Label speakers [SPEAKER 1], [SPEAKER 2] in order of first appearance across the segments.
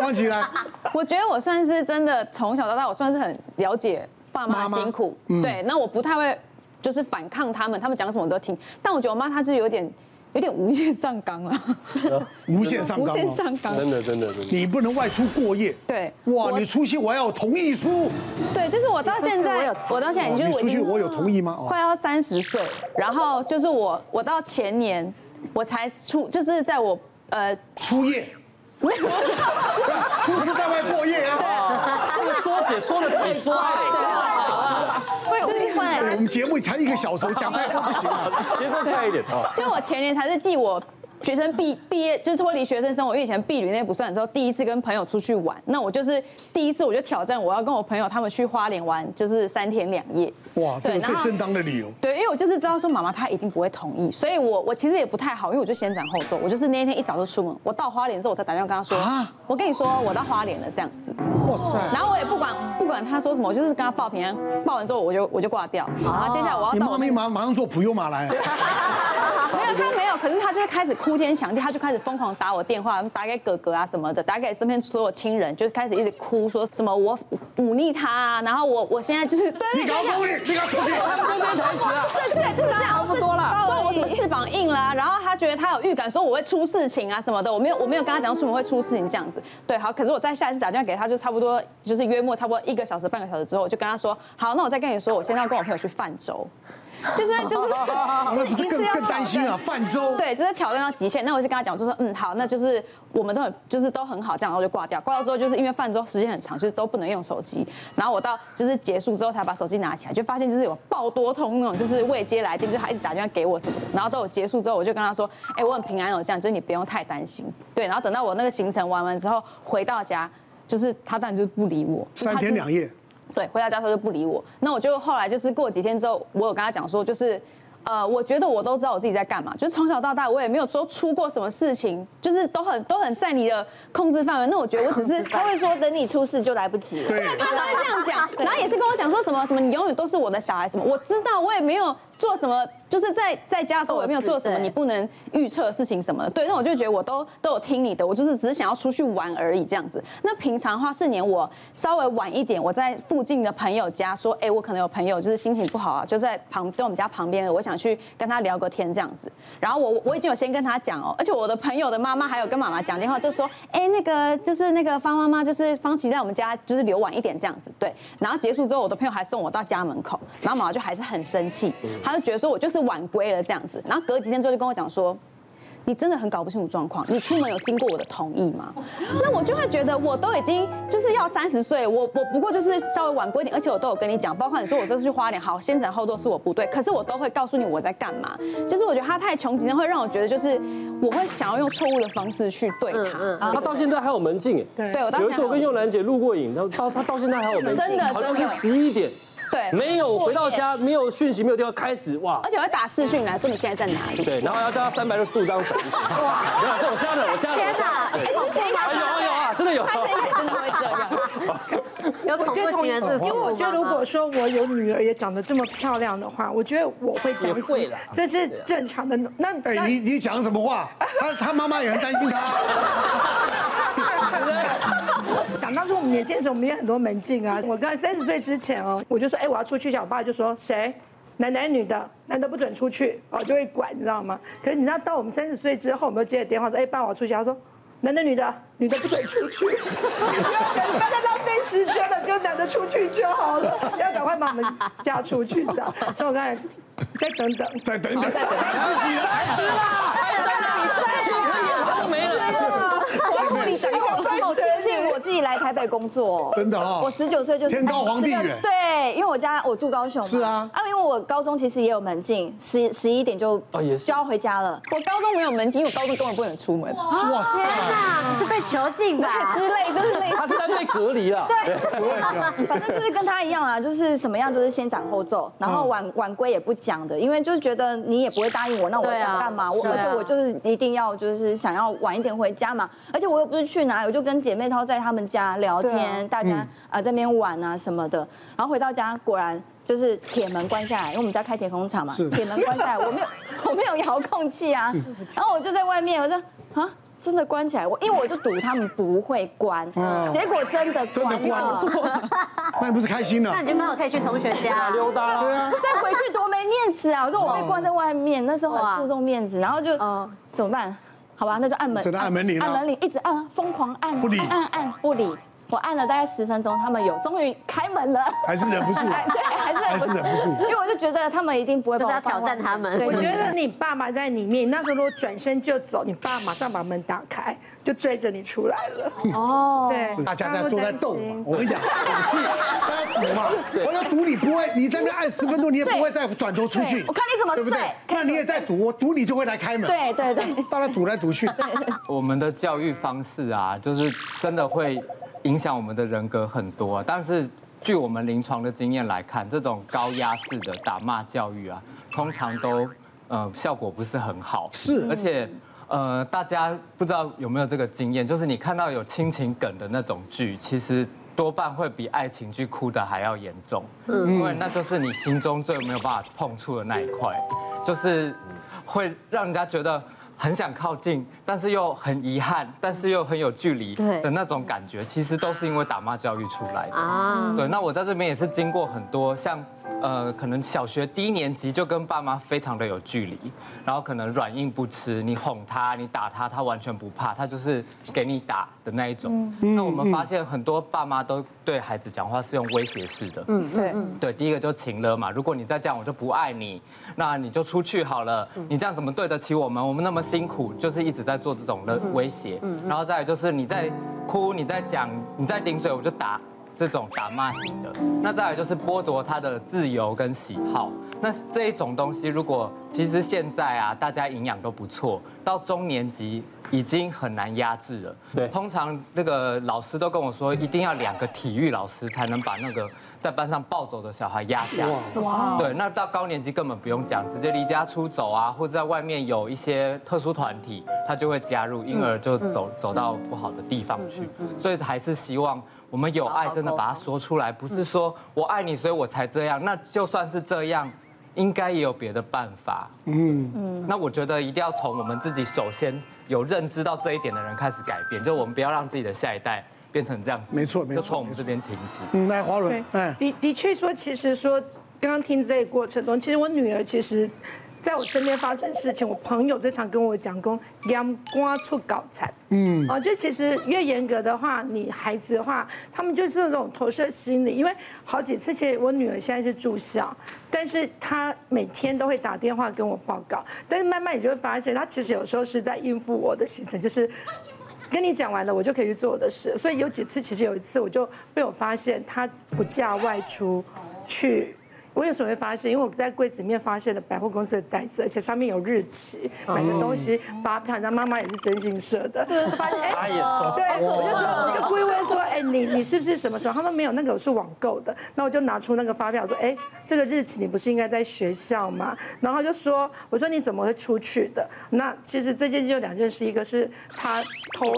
[SPEAKER 1] 忘记了。
[SPEAKER 2] 我觉得我算是真的从小到大，我算是很了解爸妈辛苦。对，那我不太会就是反抗他们，他们讲什么我都听。但我觉得我妈她是有点。有点无限上纲啊，
[SPEAKER 1] 无限上纲，
[SPEAKER 2] 无限上纲，
[SPEAKER 3] 真的真的真的。
[SPEAKER 1] 你不能外出过夜。
[SPEAKER 2] 对。
[SPEAKER 1] 哇，你出去我要有同意书。
[SPEAKER 2] 对，就是我到现在，我到现在，你就是
[SPEAKER 1] 出去我有同意吗？
[SPEAKER 2] 快要三十岁，然后就是我，我到前年我才出，就是在我呃
[SPEAKER 1] 初夜。没有，出是在外过夜啊。
[SPEAKER 3] 这个缩写说的很帅了。
[SPEAKER 1] 我们节目才一个小时，讲太快不行了，
[SPEAKER 3] 节奏快一点啊！
[SPEAKER 2] 就我前年才是记我。学生毕毕业就是脱离学生生活，因为以前毕旅那些不算之后，第一次跟朋友出去玩，那我就是第一次我就挑战，我要跟我朋友他们去花莲玩，就是三天两夜。
[SPEAKER 1] 哇，这个最正当的理由。
[SPEAKER 2] 对，因为我就是知道说妈妈她一定不会同意，所以我我其实也不太好，因为我就先斩后奏，我就是那一天一早就出门，我到花莲之后我才打电话跟他说，啊，我跟你说我到花莲了这样子。哇塞！然后我也不管不管他说什么，我就是跟他报平安，报完之后我就我就挂掉。好，接下来我要。
[SPEAKER 1] 你妈咪马马上坐普悠玛来。
[SPEAKER 2] 没有，他没有，可是他就是开始哭天抢地，他就开始疯狂打我电话，打给哥哥啊什么的，打给身边所有亲人，就是开始一直哭，说什么我忤逆他啊，然后我我现在就是对，
[SPEAKER 1] 你搞忤逆，你搞出去，
[SPEAKER 3] 他们就这台词啊，
[SPEAKER 2] 对对，就是这样，
[SPEAKER 3] 差不多了，
[SPEAKER 2] 说我什么翅膀硬啦，然后他觉得他有预感，说我会出事情啊什么的，我没有我没有跟他讲说什么会出事情这样子，对，好，可是我在下一次打电话给他，就差不多就是约莫差不多一个小时半个小时之后，我就跟他说，好，那我再跟你说，我现在要跟我朋友去泛舟。就是就是，
[SPEAKER 1] 这不是更更担心啊？泛舟
[SPEAKER 2] 对，就是挑战到极限。那我是跟他讲，就说嗯好，那就是我们都很就是都很好，这样然后就挂掉。挂掉之后，就是因为泛舟时间很长，就是都不能用手机。然后我到就是结束之后才把手机拿起来，就发现就是有爆多通那种，就是未接来电，就他一直打电话给我什么的。然后都有结束之后，我就跟他说，哎，我很平安哦，这样，就是你不用太担心。对，然后等到我那个行程玩完之后回到家，就是他当然就是不理我，
[SPEAKER 1] 三天两夜。
[SPEAKER 2] 对，回到家他就不理我。那我就后来就是过几天之后，我有跟他讲说，就是，呃，我觉得我都知道我自己在干嘛，就是从小到大我也没有说出过什么事情，就是都很都很在你的控制范围。那我觉得我只是
[SPEAKER 4] 他会说等你出事就来不及了，
[SPEAKER 2] 对，他都会这样讲，然后也是跟我讲说什么什么你永远都是我的小孩什么，我知道我也没有。做什么？就是在在家的时候，我没有做什么，你不能预测的事情什么的。对，那我就觉得我都都有听你的，我就是只是想要出去玩而已这样子。那平常的话，四年我稍微晚一点，我在附近的朋友家说，哎，我可能有朋友就是心情不好啊，就在旁在我们家旁边，我想去跟他聊个天这样子。然后我我已经有先跟他讲哦，而且我的朋友的妈妈还有跟妈妈讲电话，就说，哎，那个就是那个方妈妈，就是方琦在我们家就是留晚一点这样子。对，然后结束之后，我的朋友还送我到家门口，然后妈妈就还是很生气。她就觉得说我就是晚归了这样子，然后隔几天之后就跟我讲说，你真的很搞不清楚状况，你出门有经过我的同意吗？那我就会觉得我都已经就是要三十岁，我我不过就是稍微晚归一点，而且我都有跟你讲，包括你说我这次去花莲，好，先斩后奏是我不对，可是我都会告诉你我在干嘛。就是我觉得他太穷极，会让我觉得就是我会想要用错误的方式去对他。
[SPEAKER 3] 他到现在还有门禁
[SPEAKER 2] 对，对我到现在有
[SPEAKER 3] 一次我跟幼兰姐录过影，然后到他到现在还有门禁，
[SPEAKER 2] 真的真的
[SPEAKER 3] 十一点。
[SPEAKER 2] 对，
[SPEAKER 3] 没有回到家，没有讯息，没有电话，开始哇！
[SPEAKER 2] 而且我会打视讯来说你现在在哪里？
[SPEAKER 3] 对，然后要叫他三百六十度这样子。哇！没有，这我加的，我加的。
[SPEAKER 4] 天哪！
[SPEAKER 3] 有有啊，真的有。
[SPEAKER 2] 真的会这样。
[SPEAKER 4] 有恐怖情人是？
[SPEAKER 5] 因为我觉得，如果说我有女儿也长得这么漂亮的话，我觉得我会担心。这是正常的。那
[SPEAKER 1] 哎，你你讲什么话？他他妈妈也很担心他。
[SPEAKER 5] 想当初我们年轻的时候，我们也很多门禁啊。我刚三十岁之前哦，我就说，哎，我要出去一下，我爸就说，谁，男男女的，男的不准出去，哦，就会管，你知道吗？可是你知道，到我们三十岁之后，我们接了电话说，哎，爸，我要出去。他说，男的女的，女的不准出去，不要再浪费时间了，跟男的出去就好了，要赶快把我们嫁出去的。所以我刚才再等等，
[SPEAKER 1] 再等等，再等等，
[SPEAKER 5] 自己来吃啦，还有你睡，
[SPEAKER 3] 没了，
[SPEAKER 5] 我要你想要。
[SPEAKER 4] 我自己来台北工作，
[SPEAKER 1] 真的哦。
[SPEAKER 4] 我十九岁就
[SPEAKER 1] 天高皇帝远，
[SPEAKER 4] 对，因为我家我住高雄，
[SPEAKER 1] 是啊。
[SPEAKER 4] 啊，因为我高中其实也有门禁，十十一点就就要回家了。
[SPEAKER 2] 我高中没有门禁，因为我高中根本不能出门。
[SPEAKER 4] 哇塞，你是被囚禁的 之类，就是类似。
[SPEAKER 3] 他是在被隔离了。
[SPEAKER 4] 对，反正就是跟他一样啊，就是什么样就是先斩后奏，然后晚晚归也不讲的，因为就是觉得你也不会答应我，那我讲干嘛？我而且我就是一定要就是想要晚一点回家嘛，而且我又不是去哪里，我就跟姐妹淘在他们家聊天，大家啊在那边玩啊什么的，然后回到家果然就是铁门关下来，因为我们家开铁工厂嘛，铁门关下来，我没有 我没有遥控器啊，然后我就在外面，我说啊？真的关起来，我因为我就赌他们不会关，结果真的
[SPEAKER 1] 真的关
[SPEAKER 4] 了。
[SPEAKER 1] 了，那你不是开心了？
[SPEAKER 6] 那？你就刚好可以去同学家。
[SPEAKER 3] 溜达。
[SPEAKER 1] 对啊，
[SPEAKER 4] 再回去多没面子啊！我说我被关在外面，那时候很注重面子，然后就
[SPEAKER 6] 嗯
[SPEAKER 4] 怎么办？好吧，那就按门，
[SPEAKER 1] 只能按门铃了
[SPEAKER 4] 按门铃，一直按，疯狂按，
[SPEAKER 1] 不理
[SPEAKER 4] 按按按不理。我按了大概十分钟，他们有终于开门了，
[SPEAKER 1] 还是忍不住，
[SPEAKER 4] 哎对，还是
[SPEAKER 1] 还是忍不住。
[SPEAKER 4] 因为我就觉得他们一定不会
[SPEAKER 6] 就是要挑战他们
[SPEAKER 5] 我觉得你爸爸在里面，那时候如果转身就走，你爸马上把门打开，就追着你出来了。
[SPEAKER 4] 哦，
[SPEAKER 5] 对，
[SPEAKER 1] 大家在都在斗嘛，我跟你讲，赌气，大家赌嘛，我要赌你不会，你在那边按十分钟，你也不会再转头出去。
[SPEAKER 4] 我看你怎么
[SPEAKER 1] 对不对
[SPEAKER 4] 睡？
[SPEAKER 1] 那你也在赌，我赌你就会来开门。
[SPEAKER 4] 对对对，
[SPEAKER 1] 大家赌来赌去，
[SPEAKER 7] 我们的教育方式啊，就是真的会影响我们的人格很多啊。但是据我们临床的经验来看，这种高压式的打骂教育啊，通常都呃效果不是很好。
[SPEAKER 1] 是
[SPEAKER 7] 而且呃，大家不知道有没有这个经验，就是你看到有亲情梗的那种剧，其实多半会比爱情剧哭的还要严重。因为那就是你心中最没有办法碰触的那一块，就是会让人家觉得。很想靠近，但是又很遗憾，但是又很有距
[SPEAKER 6] 离
[SPEAKER 7] 的那种感觉，其实都是因为打骂教育出来的。
[SPEAKER 6] 啊，
[SPEAKER 7] 对，那我在这边也是经过很多，像呃，可能小学低年级就跟爸妈非常的有距离，然后可能软硬不吃，你哄他，你打他，他完全不怕，他就是给你打的那一种。那我们发现很多爸妈都对孩子讲话是用威胁式的。嗯，
[SPEAKER 2] 对，
[SPEAKER 7] 对，第一个就情了嘛，如果你再这样，我就不爱你，那你就出去好了。你这样怎么对得起我们？我们那么辛苦，就是一直在做这种的威胁。然后再来就是你在哭，你在讲，你在顶嘴，我就打。这种打骂型的，那再来就是剥夺他的自由跟喜好。那这一种东西，如果其实现在啊，大家营养都不错，到中年级已经很难压制了。
[SPEAKER 3] 对
[SPEAKER 7] 通常那个老师都跟我说，一定要两个体育老师才能把那个在班上暴走的小孩压下来。
[SPEAKER 1] 哇，
[SPEAKER 7] 对，那到高年级根本不用讲，直接离家出走啊，或者在外面有一些特殊团体，他就会加入，因而就走走到不好的地方去。所以还是希望我们有爱，真的把它说出来，不是说我爱你，所以我才这样。那就算是这样，应该也有别的办法。嗯嗯。那我觉得一定要从我们自己首先有认知到这一点的人开始改变，就我们不要让自己的下一代变成这样子。
[SPEAKER 1] 没错没错
[SPEAKER 7] 就从我们这边停止。
[SPEAKER 1] 嗯，来华伦，哎，
[SPEAKER 5] 的的确说，其实说刚刚听这个过程中，其实我女儿其实在我身边发生事情，我朋友最常跟我讲，公阳光出搞惨。嗯，哦，就其实越严格的话，你孩子的话，他们就是那种投射心理。因为好几次，其实我女儿现在是住校，但是她每天都会打电话跟我报告，但是慢慢你就会发现，她其实有时候是在应付我的行程，就是。跟你讲完了，我就可以去做我的事。所以有几次，其实有一次我就被我发现她不假外出去。我有时候会发现，因为我在柜子里面发现了百货公司的袋子，而且上面有日期，买的东西发票，人家妈妈也是真心社的。发现哎，对，我就说，我就故意问说，哎，你你是不是什么什么？他说没有，那个我是网购的。那我就拿出那个发票说，哎，这个日期你不是应该在学校吗？然后就说，我说你怎么会出去的？那其实这件就两件事，一个是他偷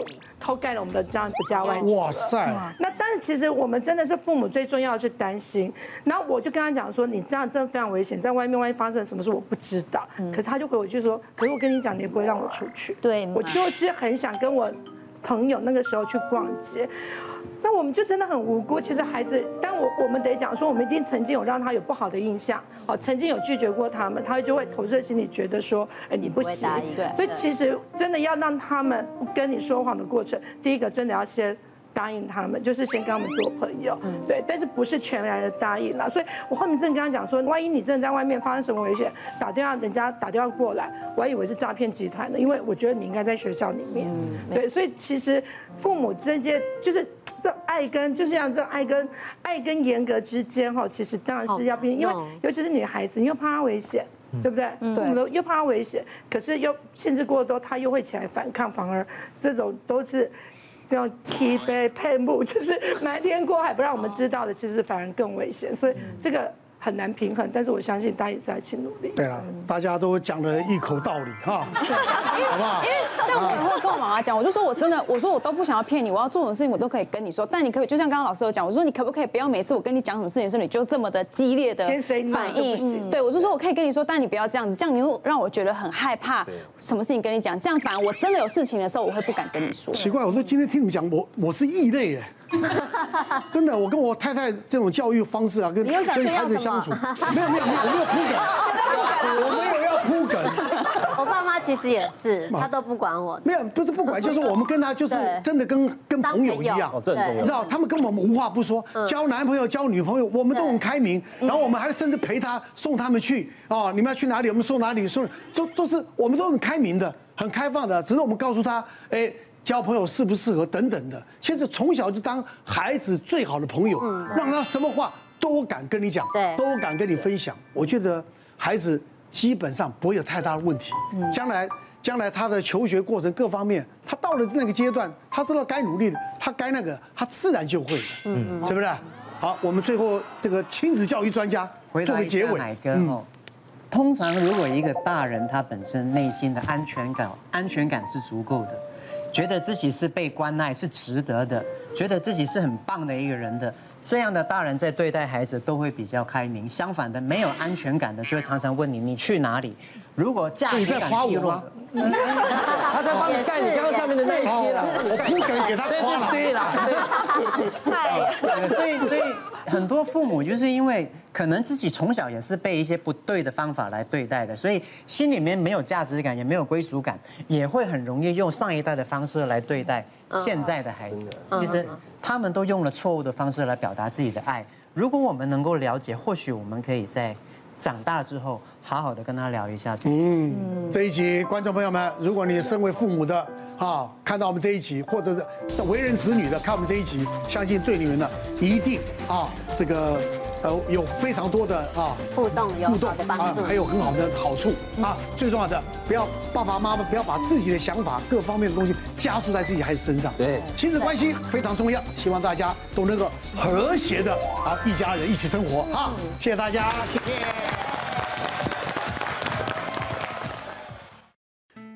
[SPEAKER 5] 偷盖了我们的章，不加外出。
[SPEAKER 1] 哇塞，
[SPEAKER 5] 那但是其实我们真的是父母最重要的是担心。然后我就跟他讲说，你这样真的非常危险，在外面万一发生什么事我不知道。可是他就回我句说，可是我跟你讲，你也不会让我出去。
[SPEAKER 4] 对
[SPEAKER 5] 我就是很想跟我朋友那个时候去逛街。那我们就真的很无辜。其实孩子，但我我们得讲说，我们一定曾经有让他有不好的印象，哦，曾经有拒绝过他们，他就会投射心里觉得说，哎，你不行。所以其实真的要让他们跟你说谎的过程，第一个真的要先答应他们，就是先跟他们做朋友，对。但是不是全然的答应啦。所以我后面真的跟他讲说，万一你真的在外面发生什么危险，打电话人家打电话过来，我还以为是诈骗集团的，因为我觉得你应该在学校里面，对。所以其实父母之间就是。这爱跟就是像这爱跟爱跟严格之间哈，其实当然是要变，因为尤其是女孩子，你又怕她危险，对不对？对，又怕她危险，可是又限制过多，她又会起来反抗，反而这种都是这种 keep 配幕，就是瞒天过海不让我们知道的，其实反而更危险。所以这个很难平衡，但是我相信大家也是在一起努力。
[SPEAKER 1] 对了，大家都讲了一口道理哈，好不好？
[SPEAKER 2] 因为像我也会跟我妈妈讲，我就说我真的，我说我都不想要骗你，我要做什么事情我都可以跟你说，但你可以就像刚刚老师有讲，我说你可不可以不要每次我跟你讲什么事情的时候你就这么的激烈的反应？对，我就说我可以跟你说，但你不要这样子，这样你会让我觉得很害怕。什么事情跟你讲？这样反而我真的有事情的时候，我会不敢跟你说。
[SPEAKER 1] 奇怪，我说今天听你们讲，我我是异类哎。真的，我跟我太太这种教育方式啊，跟跟孩子相处，没有没有没有，我没有铺梗，我没有要铺梗。
[SPEAKER 6] 我爸妈其实也是，他都不管我。
[SPEAKER 1] 没有，不是不管，就是我们跟他就是真的跟跟朋友一样，你知道，他们跟我们无话不说，交男朋友交女朋友，我们都很开明，然后我们还甚至陪他送他们去哦，你们要去哪里，我们送哪里，送都都是我们都很开明的，很开放的，只是我们告诉他，哎。交朋友适不适合等等的，现在从小就当孩子最好的朋友，让他什么话都敢跟你讲，对，都敢跟你分享。我觉得孩子基本上不会有太大的问题。将来将来他的求学过程各方面，他到了那个阶段，他知道该努力的，他该那个，他自然就会了，嗯嗯，是不是？好，我们最后这个亲子教育专家做个结尾。
[SPEAKER 8] 海哥哦，通常如果一个大人他本身内心的安全感安全感是足够的。觉得自己是被关爱，是值得的，觉得自己是很棒的一个人的，这样的大人在对待孩子都会比较开明。相反的，没有安全感的，就会常常问你你去哪里。如果价值感低落，
[SPEAKER 3] 他在帮你盖你刚刚上面的那一些了，
[SPEAKER 1] 我不敢给他夸
[SPEAKER 8] 了。所以所以很多父母就是因为。可能自己从小也是被一些不对的方法来对待的，所以心里面没有价值感，也没有归属感，也会很容易用上一代的方式来对待现在的孩子。其实他们都用了错误的方式来表达自己的爱。如果我们能够了解，或许我们可以在长大之后好好的跟他聊一下。
[SPEAKER 1] 嗯，这一集观众朋友们，如果你身为父母的啊，看到我们这一集，或者是为人子女的看我们这一集，相信对你们呢一定啊这个。呃，有非常多的啊
[SPEAKER 6] 互动，有互动
[SPEAKER 1] 的帮助，还有很好的好处啊。最重要的，不要爸爸妈妈不要把自己的想法、各方面的东西加注在自己孩子身上。
[SPEAKER 3] 对，
[SPEAKER 1] 亲子关系非常重要，希望大家都能够和谐的啊一家人一起生活啊。谢谢大家，谢谢。